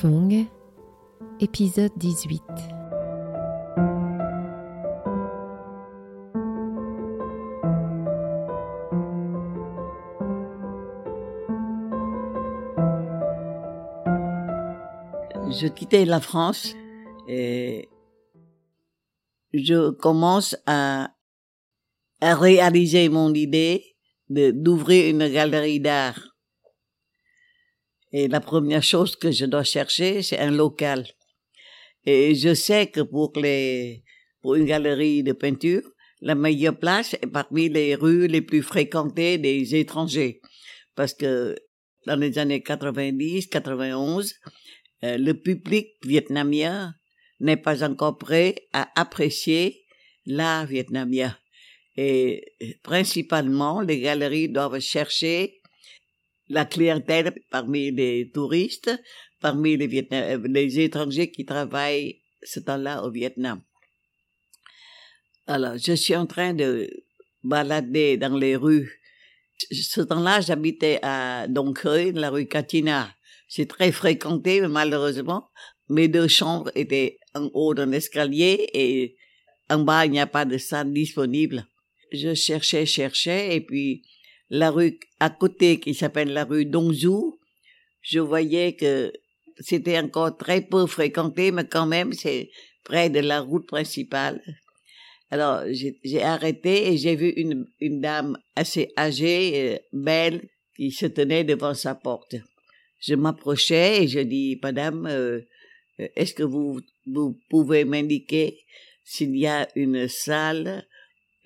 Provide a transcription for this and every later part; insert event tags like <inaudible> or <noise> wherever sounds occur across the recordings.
Fong, épisode 18. Je quittais la France et je commence à, à réaliser mon idée d'ouvrir une galerie d'art. Et la première chose que je dois chercher, c'est un local. Et je sais que pour les, pour une galerie de peinture, la meilleure place est parmi les rues les plus fréquentées des étrangers. Parce que dans les années 90, 91, euh, le public vietnamien n'est pas encore prêt à apprécier l'art vietnamien. Et principalement, les galeries doivent chercher la clientèle parmi les touristes, parmi les, Vietnam les étrangers qui travaillent ce temps-là au Vietnam. Alors, je suis en train de balader dans les rues. Ce temps-là, j'habitais à Donkreuil, la rue Katina. C'est très fréquenté, mais malheureusement, mes deux chambres étaient en haut d'un escalier et en bas, il n'y a pas de salle disponible. Je cherchais, cherchais, et puis la rue à côté qui s'appelle la rue Dongzhou, je voyais que c'était encore très peu fréquenté, mais quand même c'est près de la route principale. Alors j'ai arrêté et j'ai vu une, une dame assez âgée, euh, belle, qui se tenait devant sa porte. Je m'approchais et je dis, Madame, euh, est-ce que vous, vous pouvez m'indiquer s'il y a une salle?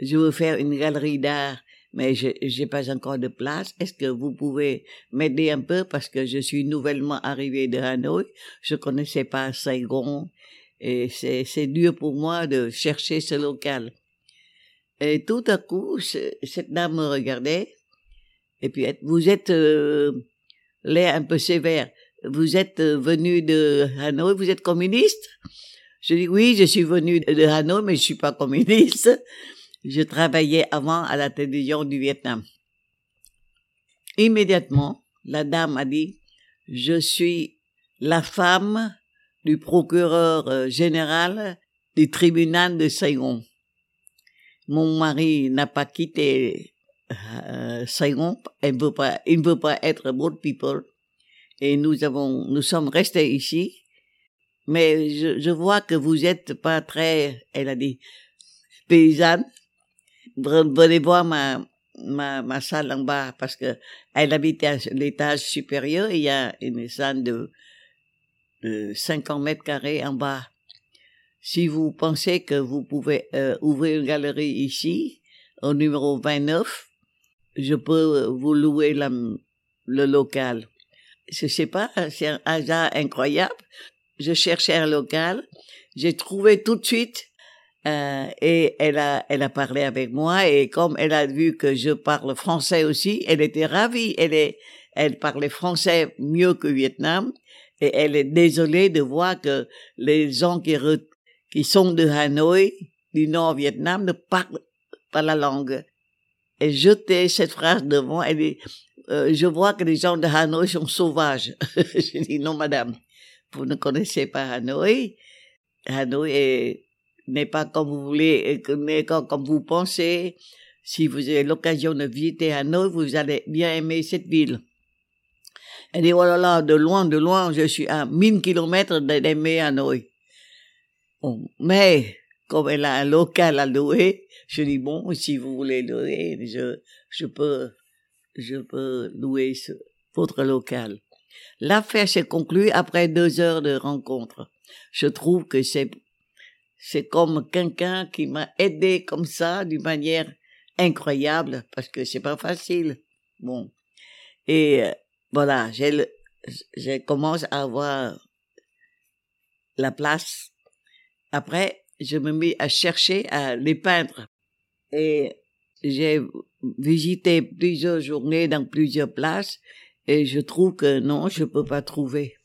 Je veux faire une galerie d'art mais je n'ai pas encore de place. Est-ce que vous pouvez m'aider un peu? Parce que je suis nouvellement arrivée de Hanoï, je connaissais pas Saigon et c'est dur pour moi de chercher ce local. Et tout à coup, cette dame me regardait et puis vous êtes euh, l'air un peu sévère. Vous êtes euh, venu de Hanoï, vous êtes communiste? Je dis oui, je suis venu de Hanoï, mais je suis pas communiste. Je travaillais avant à la télévision du Vietnam. Immédiatement, la dame a dit, je suis la femme du procureur euh, général du tribunal de Saigon. Mon mari n'a pas quitté euh, Saigon, il, ne veut pas être boat people, et nous avons, nous sommes restés ici. Mais je, je vois que vous êtes pas très, elle a dit, paysanne venez voir ma, ma, ma salle en bas parce que elle habite à l'étage supérieur il y a une salle de, de 50 mètres carrés en bas. Si vous pensez que vous pouvez euh, ouvrir une galerie ici, au numéro 29, je peux vous louer la, le local. Je sais pas, c'est un hasard incroyable. Je cherchais un local, j'ai trouvé tout de suite euh, et elle a, elle a parlé avec moi et comme elle a vu que je parle français aussi, elle était ravie. Elle est, elle parlait français mieux que Vietnam et elle est désolée de voir que les gens qui, qui sont de Hanoï, du Nord Vietnam, ne parlent pas la langue. Et jeter cette phrase devant, elle dit, euh, je vois que les gens de Hanoï sont sauvages. <laughs> J'ai dit non, madame, vous ne connaissez pas Hanoï. Hanoï est n'est pas comme vous voulez, mais comme, vous pensez. Si vous avez l'occasion de visiter Hanoï, vous allez bien aimer cette ville. Elle dit, oh là là, de loin, de loin, je suis à 1000 kilomètres d'aimer Hanoï. Mais, comme elle a un local à louer, je dis, bon, si vous voulez louer, je, je peux, je peux louer votre local. L'affaire s'est conclue après deux heures de rencontre. Je trouve que c'est c'est comme quelqu'un qui m'a aidé comme ça d'une manière incroyable parce que c'est pas facile. Bon. Et euh, voilà, j'ai je commence à avoir la place. Après, je me mis à chercher à les peindre. Et j'ai visité plusieurs journées dans plusieurs places et je trouve que non, je peux pas trouver.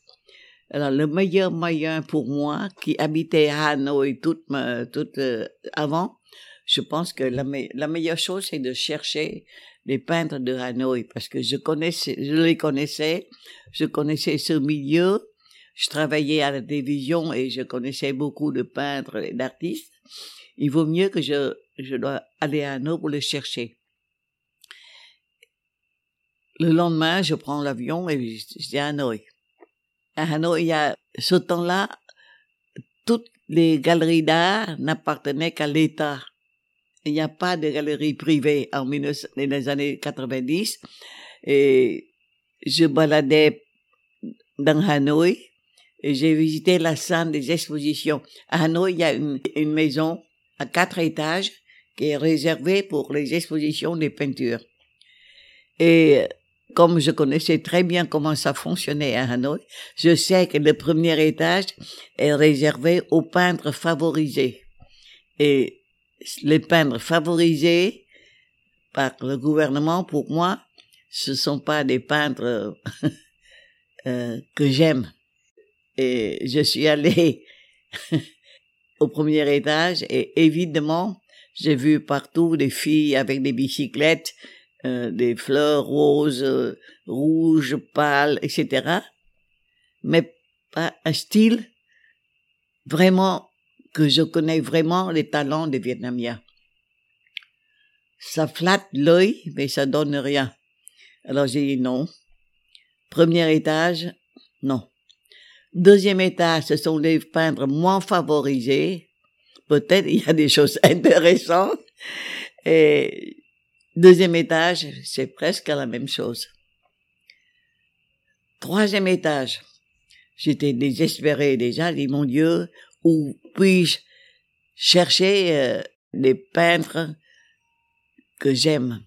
Alors, le meilleur moyen pour moi, qui habitais à Hanoï toute, toute euh, avant, je pense que la, meilleure chose, c'est de chercher les peintres de Hanoï, parce que je connaissais, je les connaissais, je connaissais ce milieu, je travaillais à la télévision et je connaissais beaucoup de peintres et d'artistes, il vaut mieux que je, je dois aller à Hanoï pour le chercher. Le lendemain, je prends l'avion et je à Hanoï. À Hanoï, il y a, ce temps-là, toutes les galeries d'art n'appartenaient qu'à l'État. Il n'y a pas de galerie privée en les années 90. Et je baladais dans Hanoï et j'ai visité la salle des expositions. À Hanoï, il y a une, une maison à quatre étages qui est réservée pour les expositions des peintures. Et comme je connaissais très bien comment ça fonctionnait à Hanoï, je sais que le premier étage est réservé aux peintres favorisés. Et les peintres favorisés par le gouvernement, pour moi, ce sont pas des peintres <laughs> euh, que j'aime. Et je suis allée <laughs> au premier étage et évidemment, j'ai vu partout des filles avec des bicyclettes, euh, des fleurs roses, euh, rouges, pâles, etc. Mais pas un style vraiment que je connais vraiment les talents des Vietnamiens. Ça flatte l'œil, mais ça donne rien. Alors j'ai dit non. Premier étage, non. Deuxième étage, ce sont les peintres moins favorisés. Peut-être il y a des choses <laughs> intéressantes. Et deuxième étage, c'est presque la même chose. Troisième étage, j'étais désespéré déjà. Dit, mon Dieu, où puis-je chercher euh, des peintres que j'aime?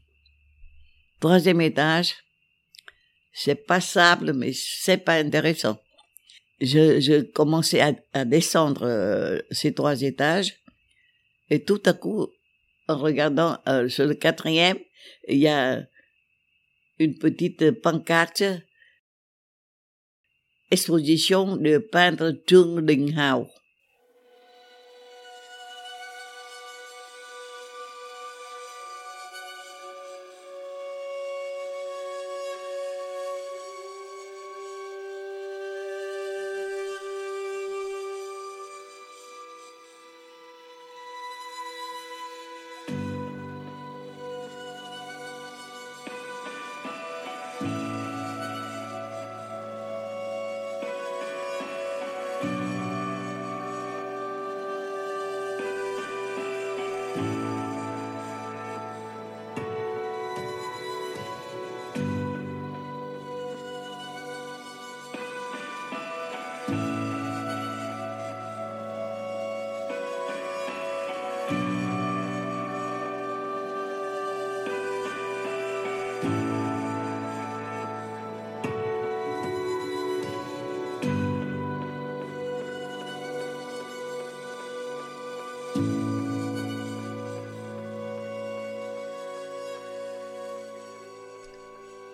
Troisième étage, c'est passable, mais c'est pas intéressant. Je, commençais à, à descendre euh, ces trois étages et tout à coup, en regardant euh, sur le quatrième, il y a une petite pancarte exposition de peintre Trương Đình Hào.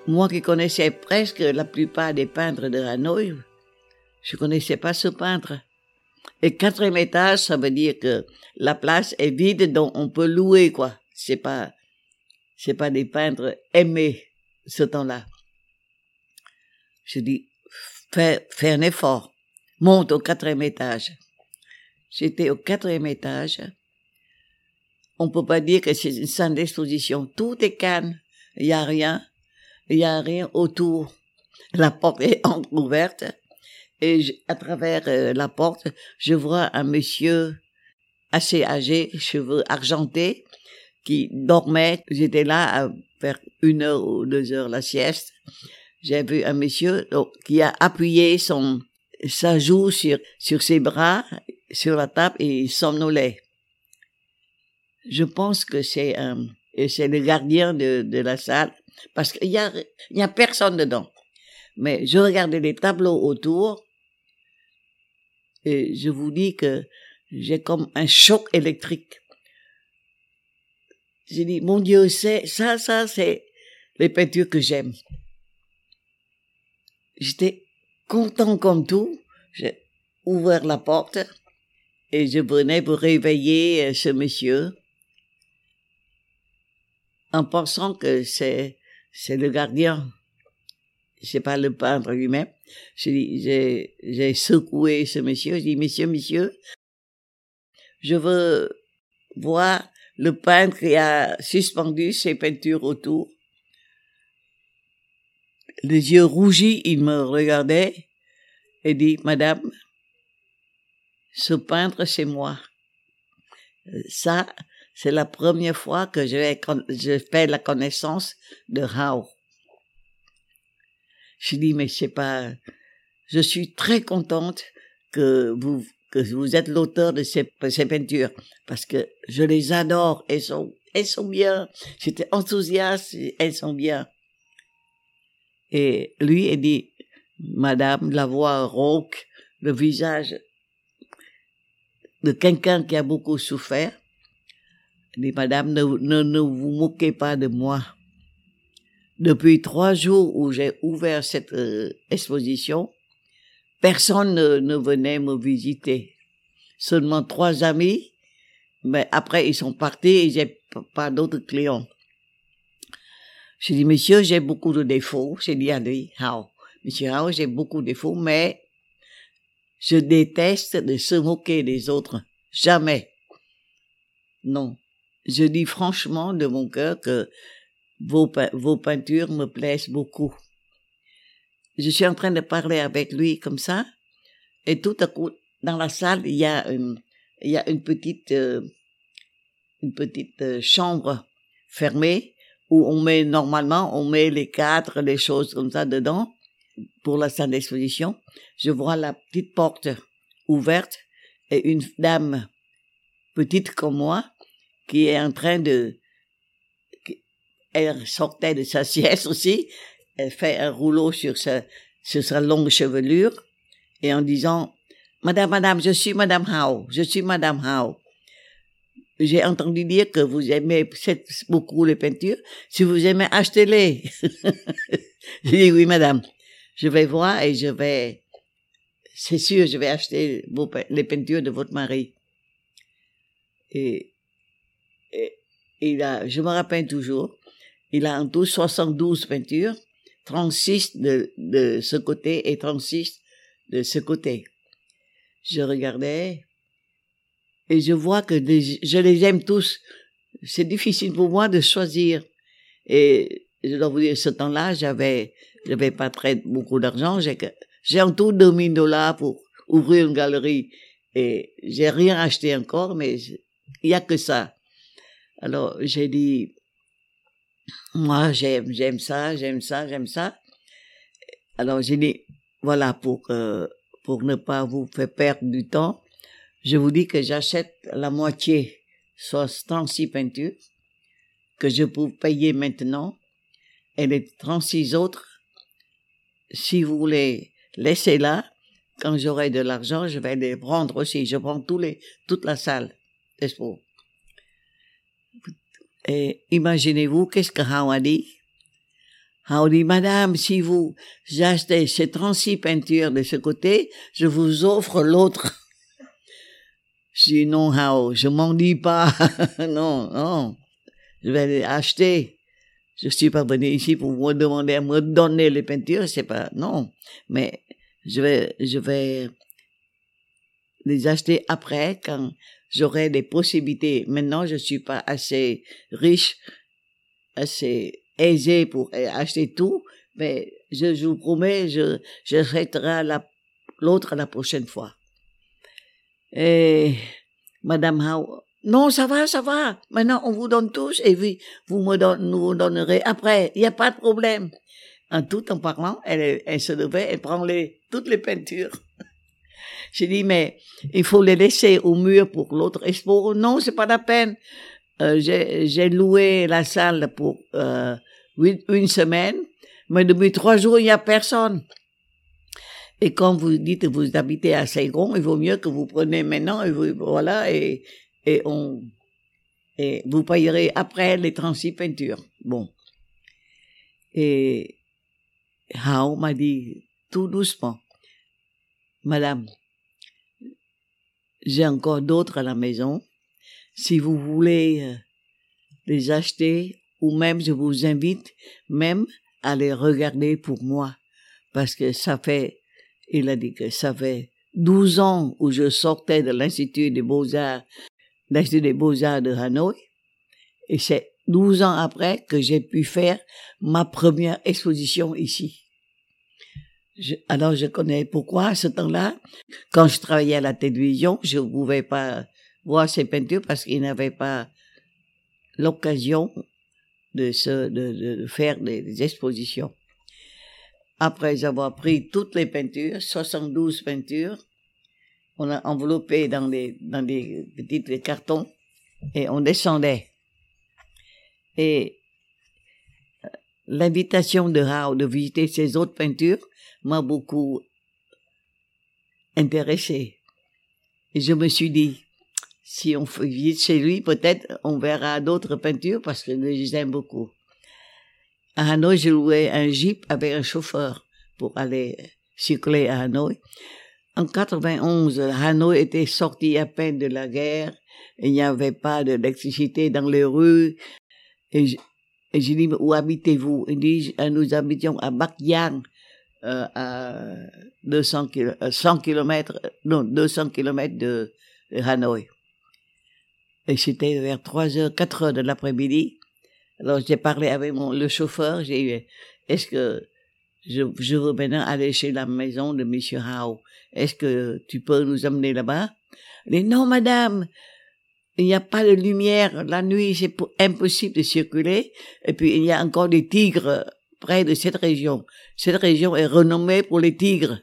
Moi qui connaissais presque la plupart des peintres de Hanoï, je connaissais pas ce peintre. Et quatrième étage, ça veut dire que la place est vide, donc on peut louer, quoi. C'est pas, c'est pas des peintres aimés, ce temps-là. Je dis, fais, un effort. Monte au quatrième étage. J'étais au quatrième étage. On peut pas dire que c'est une salle d'exposition. Tout est calme. Il y a rien il y a rien autour. La porte est ouverte et à travers euh, la porte, je vois un monsieur assez âgé, cheveux argentés, qui dormait. J'étais là à faire une heure ou deux heures la sieste. J'ai vu un monsieur qui a appuyé son sa joue sur sur ses bras sur la table et il somnolait. Je pense que c'est un c'est le gardien de, de la salle parce qu'il y a, y a personne dedans. Mais je regardais les tableaux autour et je vous dis que j'ai comme un choc électrique. J'ai dit, mon Dieu, c'est, ça, ça, c'est les peintures que j'aime. J'étais content comme tout. J'ai ouvert la porte et je venais pour réveiller euh, ce monsieur en pensant que c'est c'est le gardien. c'est pas le peintre lui-même. J'ai, j'ai secoué ce monsieur. J'ai dit, monsieur, monsieur, je veux voir le peintre qui a suspendu ses peintures autour. Les yeux rougis, il me regardait et dit, Madame, ce peintre, c'est moi. Ça, c'est la première fois que je, fais la connaissance de Hao. Je dis, mais c'est pas, je suis très contente que vous, que vous êtes l'auteur de ces, ces, peintures parce que je les adore. Elles sont, elles sont bien. J'étais enthousiaste. Elles sont bien. Et lui, il dit, Madame, la voix rauque, le visage de quelqu'un qui a beaucoup souffert. Dit, Madame, ne, ne, ne vous moquez pas de moi. Depuis trois jours où j'ai ouvert cette euh, exposition, personne ne, ne, venait me visiter. Seulement trois amis, mais après ils sont partis et j'ai pas d'autres clients. J'ai dit, monsieur, j'ai beaucoup de défauts. J'ai dit à lui, How? Monsieur How, j'ai beaucoup de défauts, mais je déteste de se moquer des autres. Jamais. Non. Je dis franchement de mon cœur que vos, vos peintures me plaisent beaucoup. Je suis en train de parler avec lui comme ça, et tout à coup, dans la salle, il y a une, il y a une petite, euh, une petite euh, chambre fermée où on met normalement, on met les cadres, les choses comme ça dedans pour la salle d'exposition. Je vois la petite porte ouverte et une dame petite comme moi qui est en train de elle sortait de sa <laughs> sieste aussi, elle fait un rouleau sur sa, longue chevelure, et en disant, Madame, Madame, je suis Madame Howe, je suis Madame Howe. J'ai entendu dire que vous aimez beaucoup les peintures. Si vous aimez, achetez-les. <laughs> J'ai dit oui, Madame. Je vais voir et je vais, c'est sûr, je vais acheter les peintures de votre mari. Et, et il a, je me rappelle toujours, il a en tout 72 peintures, 36 de, de ce côté et 36 de ce côté. Je regardais et je vois que je les aime tous. C'est difficile pour moi de choisir. Et je dois vous dire, ce temps-là, j'avais, j'avais pas très beaucoup d'argent. J'ai, j'ai en tout 2000 dollars pour ouvrir une galerie. Et j'ai rien acheté encore, mais il y a que ça. Alors, j'ai dit, moi, j'aime, j'aime ça, j'aime ça, j'aime ça. Alors, j'ai dit, voilà, pour, euh, pour ne pas vous faire perdre du temps, je vous dis que j'achète la moitié, soit 36 peintures, que je peux payer maintenant, et les 36 autres, si vous voulez laisser là, quand j'aurai de l'argent, je vais les prendre aussi. Je prends tous les, toute la salle d'expo. Et imaginez-vous, qu'est-ce que Hao a dit? Hao dit, Madame, si vous achetez ces 36 peintures de ce côté, je vous offre l'autre. Je dis, non, Hao, je m'en dis pas. <laughs> non, non. Je vais les acheter. Je suis pas venu ici pour vous demander à me donner les peintures, c'est pas, non. Mais je vais, je vais les acheter après quand j'aurai des possibilités. Maintenant, je suis pas assez riche, assez aisé pour acheter tout, mais je, vous promets, je, je la, l'autre la prochaine fois. Et Madame Howe, non, ça va, ça va. Maintenant, on vous donne tous et vous, vous me donne, nous vous donnerez après. Il n'y a pas de problème. En tout en parlant, elle, elle se levait, elle prend les, toutes les peintures. J'ai dit, mais il faut les laisser au mur pour l'autre expo. Non, c'est pas la peine. Euh, j'ai loué la salle pour euh, une semaine, mais depuis trois jours, il n'y a personne. Et quand vous dites que vous habitez à Saigon, il vaut mieux que vous prenez maintenant, et vous, voilà, et, et on, et vous payerez après les 36 peintures. Bon. Et Hao m'a dit tout doucement, Madame, j'ai encore d'autres à la maison. Si vous voulez euh, les acheter, ou même je vous invite même à les regarder pour moi. parce que ça fait, il a dit que ça fait 12 ans où je sortais de l'Institut des Beaux-Arts, l'Institut des Beaux-Arts de Hanoï, et c'est 12 ans après que j'ai pu faire ma première exposition ici. Alors je connais pourquoi à ce temps-là, quand je travaillais à la télévision, je ne pouvais pas voir ces peintures parce qu'il n'avait pas l'occasion de, se, de, de faire des expositions après avoir pris toutes les peintures, 72 peintures, on a enveloppé dans des, dans des petits cartons et on descendait. Et l'invitation de Rao de visiter ces autres peintures m'a beaucoup intéressé. Et je me suis dit, si on visite chez lui, peut-être on verra d'autres peintures parce que je les aime beaucoup. À Hanoï, j'ai loué un jeep avec un chauffeur pour aller circuler à Hanoï. En 91, Hanoï était sorti à peine de la guerre. Il n'y avait pas d'électricité dans les rues. J'ai dit, où habitez-vous Il dit, nous habitions à Bakyang, euh, à 200 100 km, non, 200 km de, Hanoï. Et c'était vers 3 heures, 4 heures de l'après-midi. Alors j'ai parlé avec mon, le chauffeur, j'ai dit, est-ce que je, je, veux maintenant aller chez la maison de Monsieur Howe. Est-ce que tu peux nous amener là-bas? Il dit, non, madame, il n'y a pas de lumière. La nuit, c'est impossible de circuler. Et puis, il y a encore des tigres près de cette région. Cette région est renommée pour les tigres.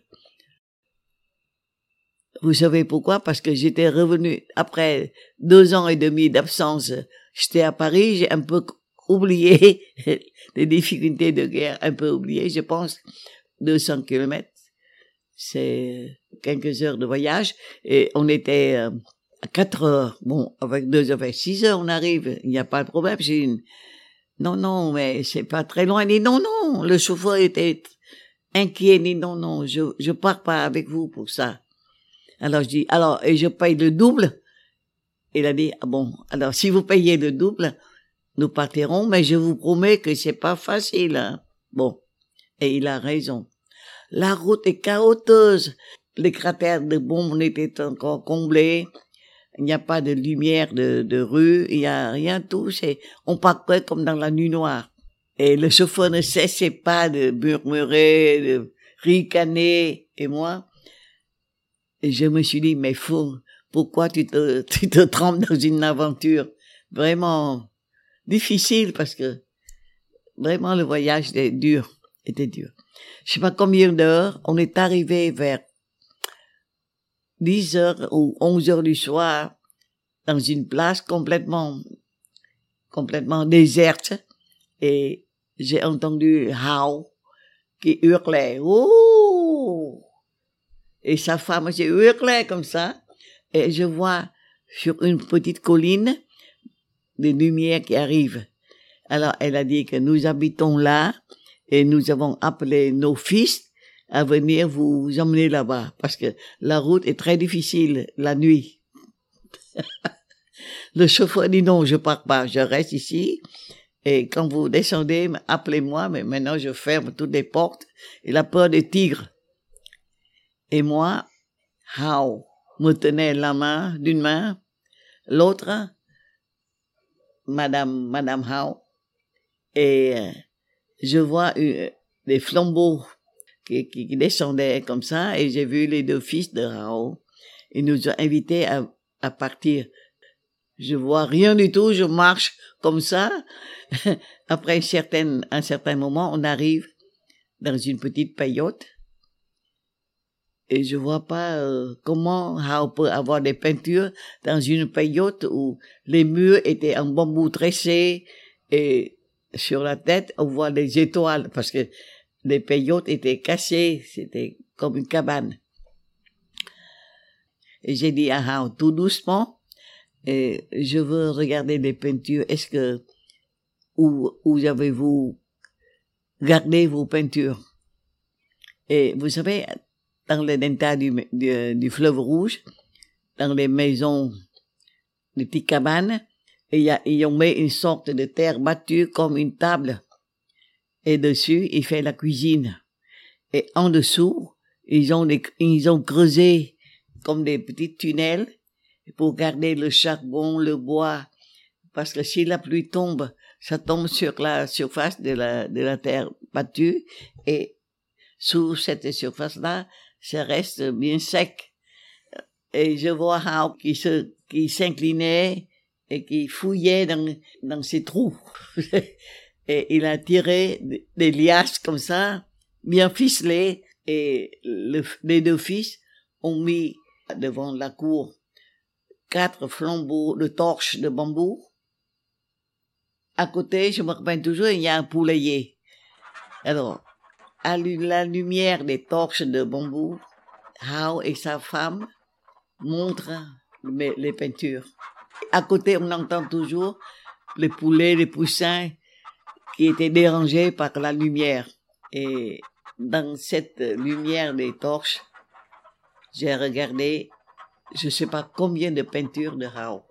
Vous savez pourquoi? Parce que j'étais revenu après deux ans et demi d'absence. J'étais à Paris, j'ai un peu oublié <laughs> les difficultés de guerre, un peu oublié, je pense. 200 kilomètres, c'est quelques heures de voyage, et on était euh, à 4 heures. Bon, avec deux heures, 6 heures, on arrive, il n'y a pas de problème. J'ai une, non, non, mais c'est pas très loin. Il dit, non, non, le chauffeur était inquiet, il dit, non, non, je, je pars pas avec vous pour ça. Alors je dis, alors, et je paye le double? Il a dit, ah bon, alors si vous payez le double, nous partirons, mais je vous promets que c'est pas facile. Hein. Bon. Et il a raison. La route est chaoteuse. Les cratères de bombes étaient encore comblés. Il n'y a pas de lumière de, de rue. Il n'y a rien tout. C'est, on partait comme dans la nuit noire. Et le chauffeur ne cessait pas de murmurer, de ricaner. Et moi, je me suis dit, mais fou, pourquoi tu te, <laughs> tu te trempes dans une aventure? Vraiment difficile parce que vraiment le voyage était dur, était dur. Je sais pas combien d'heures, on est arrivé vers 10 heures ou 11 heures du soir dans une place complètement, complètement déserte et j'ai entendu Hao qui hurlait, oh! Et sa femme aussi hurlait comme ça et je vois sur une petite colline des lumières qui arrivent. Alors elle a dit que nous habitons là et nous avons appelé nos fils à venir vous emmener là-bas parce que la route est très difficile la nuit. <laughs> Le chauffeur dit non, je pars pas, je reste ici. Et quand vous descendez, appelez-moi, mais maintenant je ferme toutes les portes. Il a peur des tigres. Et moi, how, me tenait la main d'une main, l'autre Madame, Madame Howe, et euh, je vois euh, des flambeaux qui, qui, descendaient comme ça, et j'ai vu les deux fils de Howe. Ils nous ont invités à, à partir. Je vois rien du tout, je marche comme ça. <laughs> Après un certain, un certain moment, on arrive dans une petite paillote et je vois pas euh, comment on peut avoir des peintures dans une paillote où les murs étaient en bambou tressé et sur la tête on voit des étoiles parce que les paillotes étaient cassées, c'était comme une cabane. Et j'ai dit à Hao tout doucement, et je veux regarder les peintures. Est-ce que où, où avez-vous gardé vos peintures? Et vous savez, dans les delta du, du, fleuve rouge, dans les maisons, les petites cabanes, et y a, ils ont mis une sorte de terre battue comme une table. Et dessus, il fait la cuisine. Et en dessous, ils ont, ils ont creusé comme des petits tunnels pour garder le charbon, le bois, parce que si la pluie tombe, ça tombe sur la surface de la, de la terre battue et sous cette surface-là, ça reste bien sec. Et je vois Hao qui se, qui s'inclinait et qui fouillait dans, dans ses trous. <laughs> et il a tiré des liasses comme ça, bien ficelées, et les deux fils ont mis devant la cour quatre flambeaux de torches de bambou. À côté, je me rappelle toujours, il y a un poulailler. Alors, à la lumière des torches de bambou, Hao et sa femme montrent les peintures. À côté, on entend toujours les poulets, les poussins qui étaient dérangés par la lumière. Et dans cette lumière des torches, j'ai regardé, je ne sais pas combien de peintures de Rao.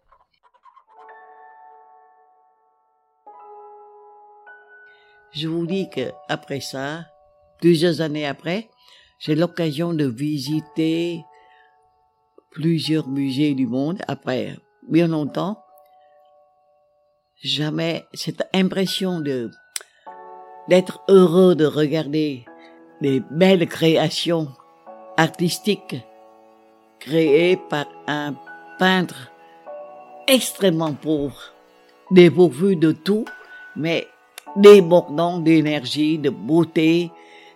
Je vous dis que après ça, plusieurs années après, j'ai l'occasion de visiter plusieurs musées du monde après bien longtemps. Jamais cette impression de d'être heureux de regarder des belles créations artistiques créées par un peintre extrêmement pauvre, dépourvu de tout, mais débordant d'énergie, de beauté,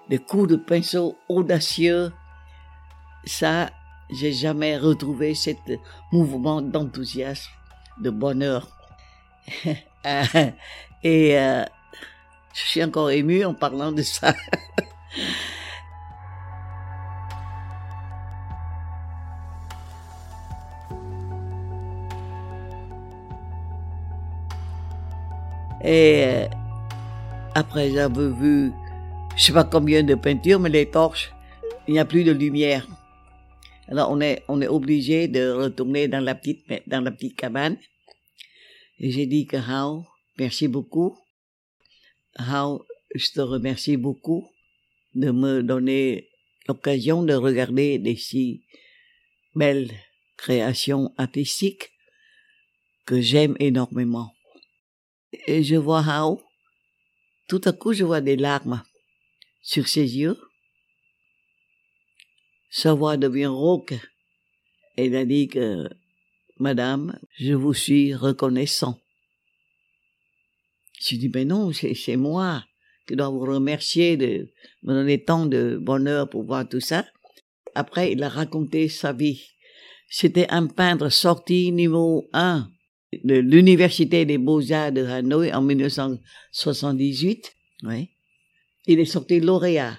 de coups de pinceau audacieux. Ça, j'ai jamais retrouvé ce mouvement d'enthousiasme, de bonheur. <laughs> Et euh, je suis encore ému en parlant de ça. <laughs> Et euh, après j'avais vu, je sais pas combien de peintures, mais les torches, il n'y a plus de lumière. Alors on est on est obligé de retourner dans la petite dans la petite cabane. Et j'ai dit que Hao, merci beaucoup. Hao, je te remercie beaucoup de me donner l'occasion de regarder des si belles créations artistiques que j'aime énormément. Et je vois Hao, tout à coup je vois des larmes sur ses yeux. Sa voix devient rauque. Il a dit que, Madame, je vous suis reconnaissant. Je dis, mais non, c'est moi qui dois vous remercier de me donner tant de bonheur pour voir tout ça. Après, il a raconté sa vie. C'était un peintre sorti niveau 1 de l'Université des Beaux-Arts de Hanoï en 1978. Oui. Il est sorti lauréat.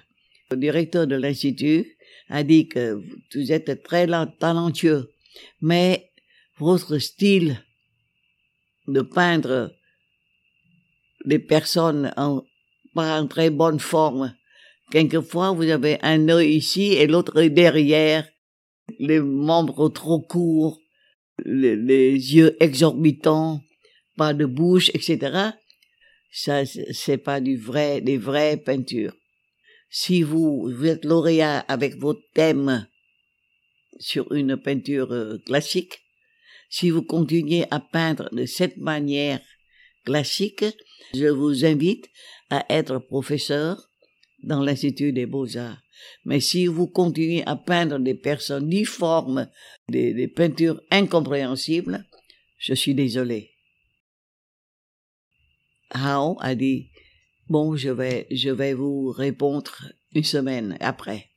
Le directeur de l'Institut a dit que vous êtes très talentueux, mais votre style de peindre des personnes en, pas en très bonne forme. Quelquefois, vous avez un œil ici et l'autre derrière, les membres trop courts, les, yeux exorbitants, pas de bouche, etc. Ça, c'est pas du vrai, des vraies peintures. Si vous, vous êtes lauréat avec votre thème sur une peinture euh, classique, si vous continuez à peindre de cette manière classique, je vous invite à être professeur dans l'Institut des beaux-arts. Mais si vous continuez à peindre des personnes difformes, des, peintures incompréhensibles, je suis désolé. Hao a dit, bon, je vais, je vais vous répondre une semaine après.